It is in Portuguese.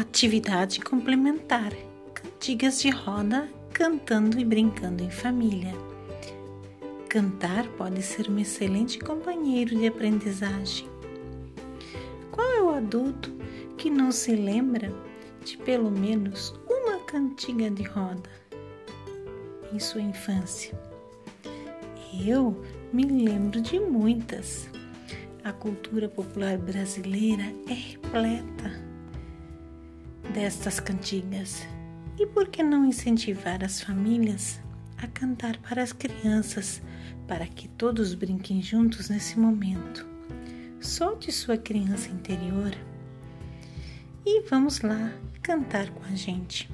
atividade complementar, cantigas de roda, cantando e brincando em família. Cantar pode ser um excelente companheiro de aprendizagem. Qual é o adulto que não se lembra de pelo menos uma cantiga de roda em sua infância? Eu me lembro de muitas. A cultura popular brasileira é repleta destas cantigas. E por que não incentivar as famílias a cantar para as crianças, para que todos brinquem juntos nesse momento? Solte sua criança interior e vamos lá cantar com a gente.